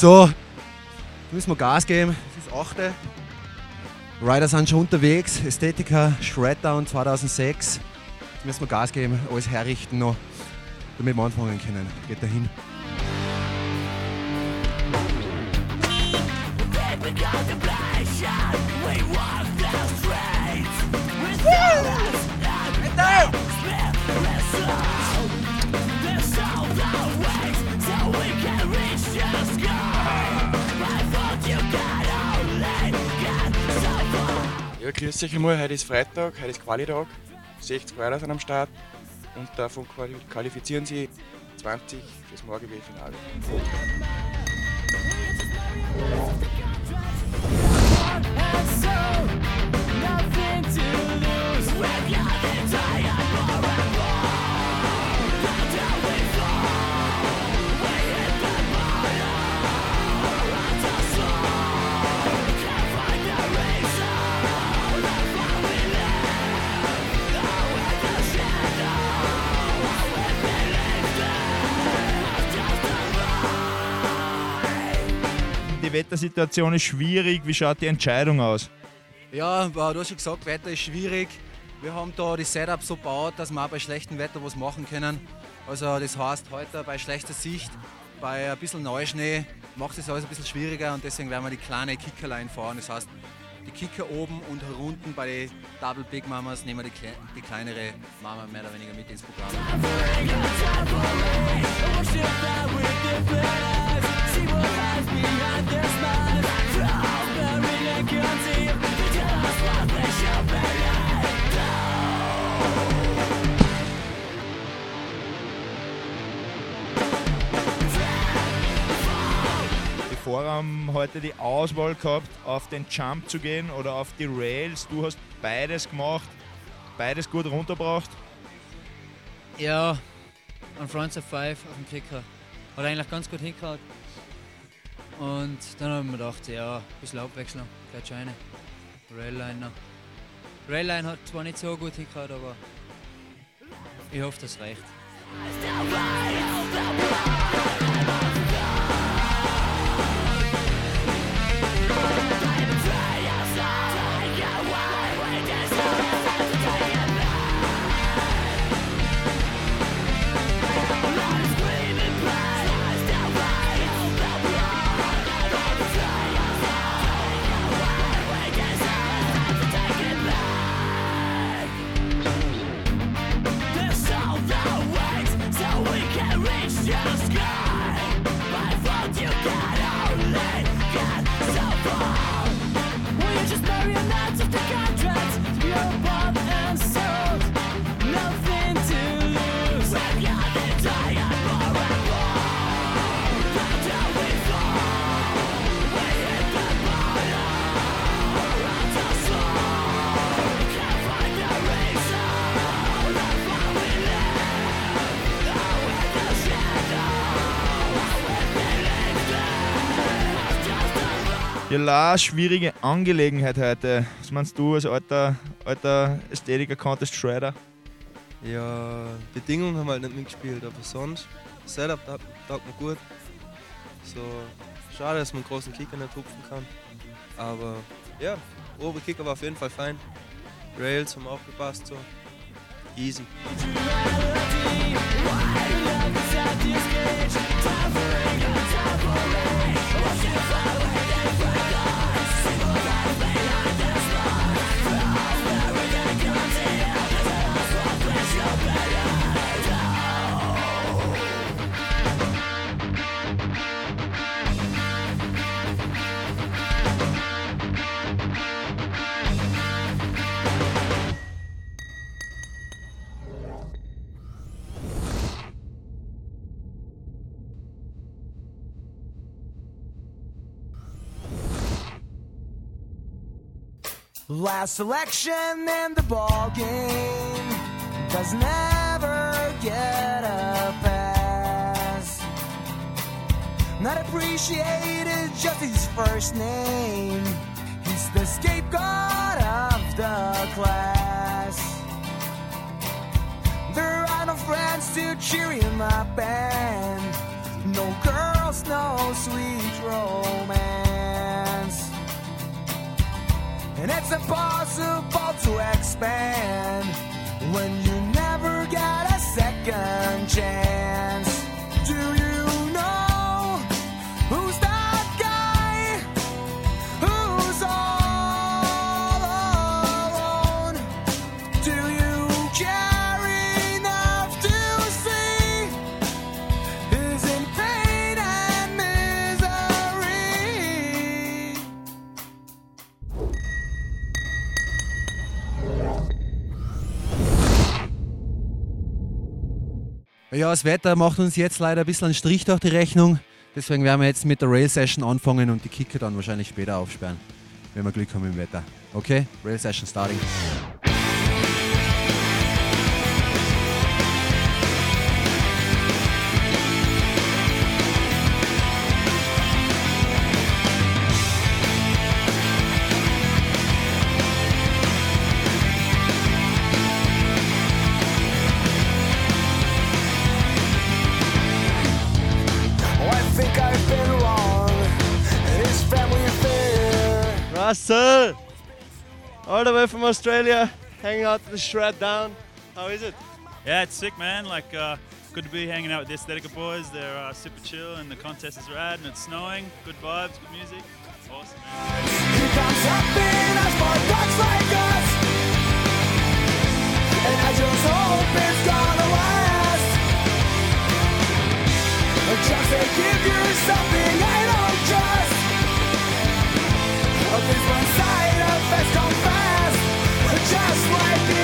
So, müssen wir Gas geben. Es ist 8. Rider sind schon unterwegs. Ästhetiker Shreddown 2006. Jetzt müssen wir Gas geben, alles herrichten noch, damit wir anfangen können. Geht dahin. Ja, grüß euch einmal. Heute ist Freitag, heute ist Qualitag. 60 Rider sind am Start und davon quali- qualifizieren sie 20 fürs morgige Finale. Die Wettersituation ist schwierig. Wie schaut die Entscheidung aus? Ja, du hast schon gesagt, Wetter ist schwierig. Wir haben da das Setup so gebaut, dass wir auch bei schlechtem Wetter was machen können. Also das heißt, heute bei schlechter Sicht, bei ein bisschen Neuschnee macht es alles ein bisschen schwieriger und deswegen werden wir die kleine Kickerline fahren. Das heißt, die Kicker oben und unten bei den Double Big Mamas nehmen wir die, die kleinere Mama mehr oder weniger mit ins Programm. Haben heute die Auswahl gehabt, auf den Jump zu gehen oder auf die Rails. Du hast beides gemacht, beides gut runtergebracht. Ja, an Fronts of Five auf dem Kicker. Hat eigentlich ganz gut hingehauen. Und dann haben wir gedacht, ja, ein bisschen abwechseln, geht schon rein. Railline noch. Railline hat zwar nicht so gut hingehauen, aber ich hoffe, das reicht. Ja, schwierige Angelegenheit heute. Was meinst du als alter, alter Ästhetiker, Contest Shredder? Ja, Bedingungen haben halt nicht mitgespielt, aber sonst, Setup taugt mir gut. So, schade, dass man einen großen Kicker nicht hupfen kann. Aber ja, obere Kicker war auf jeden Fall fein. Rails haben auch gepasst, so. Easy. Last selection in the ball game does never get a pass. Not appreciated just his first name. He's the scapegoat of the class. There are no friends to cheer him up and no girls, no sweet romance. And it's impossible to expand when you never get a second chance. Ja, das Wetter macht uns jetzt leider ein bisschen einen Strich durch die Rechnung. Deswegen werden wir jetzt mit der Rail Session anfangen und die Kicker dann wahrscheinlich später aufsperren, wenn wir Glück haben im Wetter. Okay, Rail Session starting. Russell! All the way from Australia, hanging out to the shred down. How is it? Yeah, it's sick, man. Like, uh, good to be hanging out with the Aesthetica boys. They're uh, super chill, and the contest is rad, and it's snowing. Good vibes, good music. Awesome, man. Inside, side of us come just like.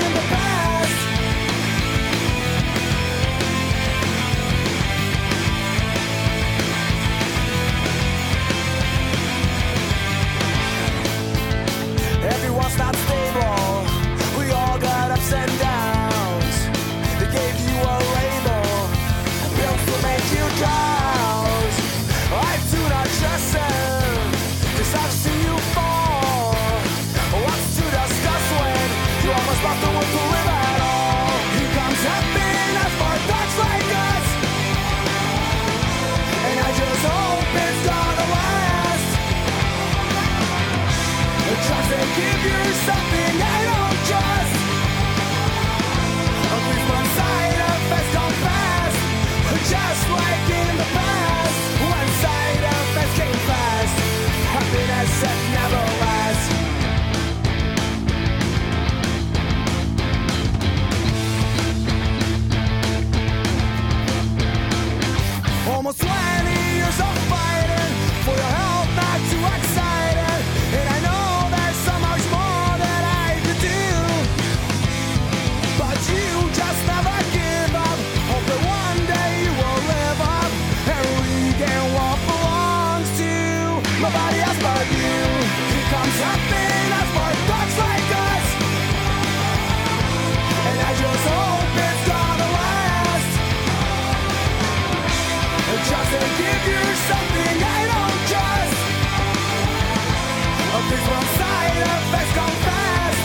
Effects come fast,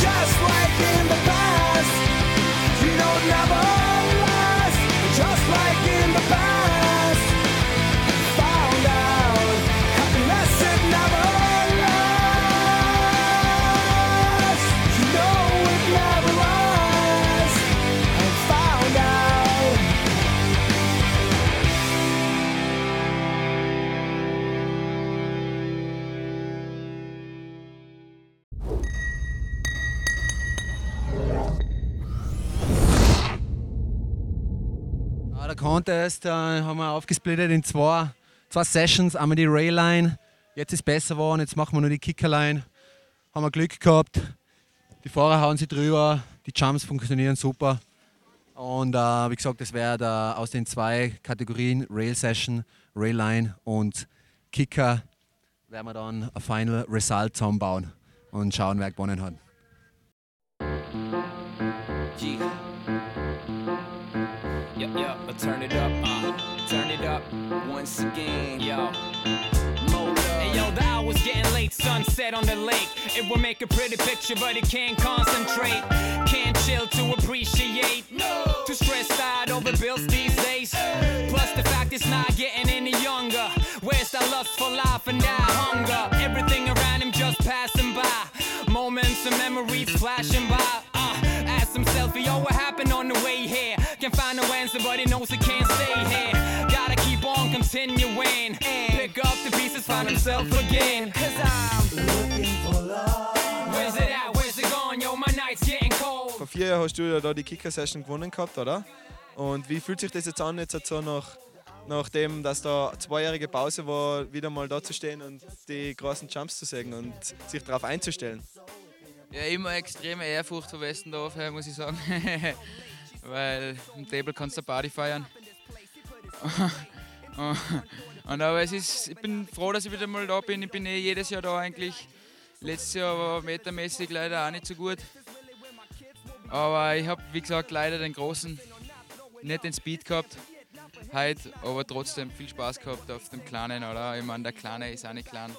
just like in the Contest äh, haben wir aufgesplittet in zwei, zwei Sessions. Einmal die Rail-Line, jetzt ist besser geworden, jetzt machen wir nur die Kicker-Line. Haben wir Glück gehabt. Die Fahrer hauen sie drüber, die Jumps funktionieren super. Und äh, wie gesagt, das wäre aus den zwei Kategorien Rail-Session, Rail-Line und Kicker werden wir dann ein Final Result zusammenbauen. und schauen, wer gewonnen hat. Turn it up, uh, turn it up once again, yo. Hey yo, the hour's getting late, sunset on the lake. It will make a pretty picture, but it can't concentrate. Can't chill to appreciate. Too stressed out over bills these days. Plus, the fact it's not getting himself again. Cause I'm looking for love. Where's it at? Where's it gone? Yo, my night's getting cold. Vor vier Jahren hast du ja da die Kicker-Session gewonnen gehabt, oder? Und wie fühlt sich das jetzt an, jetzt so nach, nachdem, dass da eine zweijährige Pause war, wieder mal da zu stehen und die großen Jumps zu sägen und sich darauf einzustellen? Ja, immer extreme Ehrfurcht vor Westendorf, muss ich sagen. Weil im Table kannst du Party feiern. Und aber es ist, ich bin froh, dass ich wieder mal da bin. Ich bin eh jedes Jahr da eigentlich. Letztes Jahr war metermäßig leider auch nicht so gut. Aber ich habe, wie gesagt, leider den großen, nicht den Speed gehabt. Heute, aber trotzdem viel Spaß gehabt auf dem Kleinen, oder? Ich meine, der Kleine ist auch nicht klein.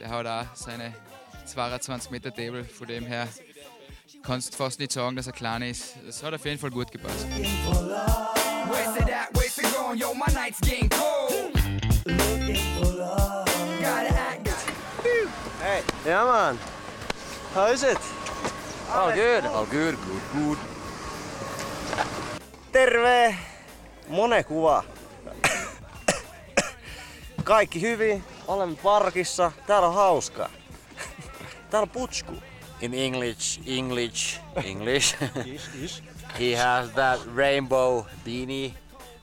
Der hat auch seine 22 Meter Table, von dem her kannst du fast nicht sagen, dass er klein ist. Das hat auf jeden Fall gut gepasst. Gone? Yo, my night's getting cold. Looking for love. Gotta act. Hey, yeah man. How is it? All good, all good, good, good. Terve! Mone kuva. Kaikki hyvin, olemme parkissa, täällä on hauskaa. Täällä on putsku. In English, English, English. Ish, ish. he has that rainbow beanie,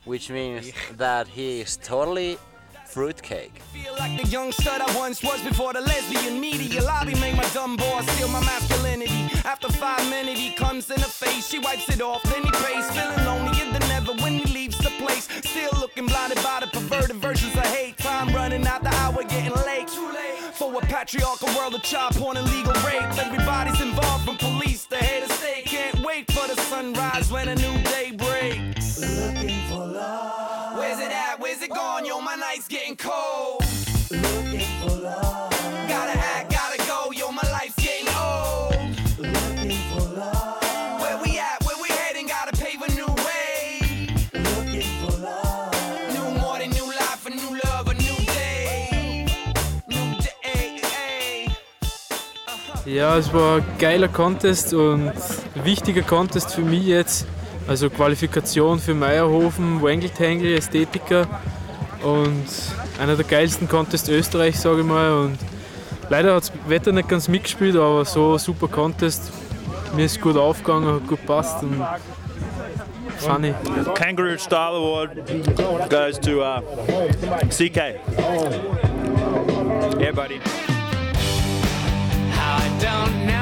which means that he is totally fruitcake. Feel like the young stud I once was before the lesbian media lobby made my dumb boy steal my masculinity. After five minutes, he comes in face, she wipes it off, then he pays, feeling lonelier than ever when the place. Still looking blinded by the perverted versions of hate. Time running out, the hour getting late. Too late for a patriarchal world of child porn and legal rape. Everybody's involved from police to head of state. Can't wait for the sunrise when a new day breaks. Looking for love. Where's it at? Where's it gone? Yo, my night's getting cold. Ja, es war ein geiler Contest und ein wichtiger Contest für mich jetzt. Also Qualifikation für Meierhofen, Wangle Tangle, Ästhetiker und einer der geilsten Contests Österreich, sage ich mal. Und leider hat das Wetter nicht ganz mitgespielt, aber so ein super Contest. Mir ist gut aufgegangen, hat gut gepasst und funny. Kangaroo Style Award goes to uh, CK. Yeah, buddy. down now.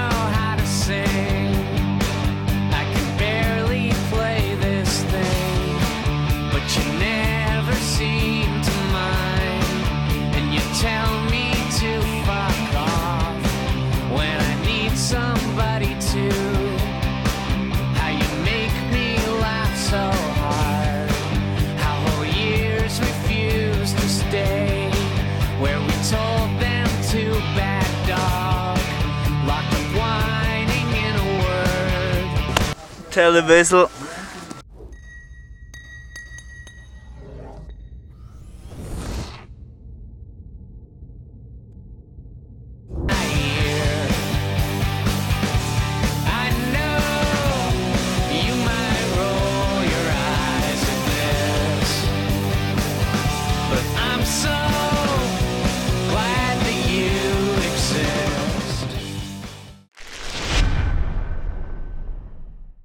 television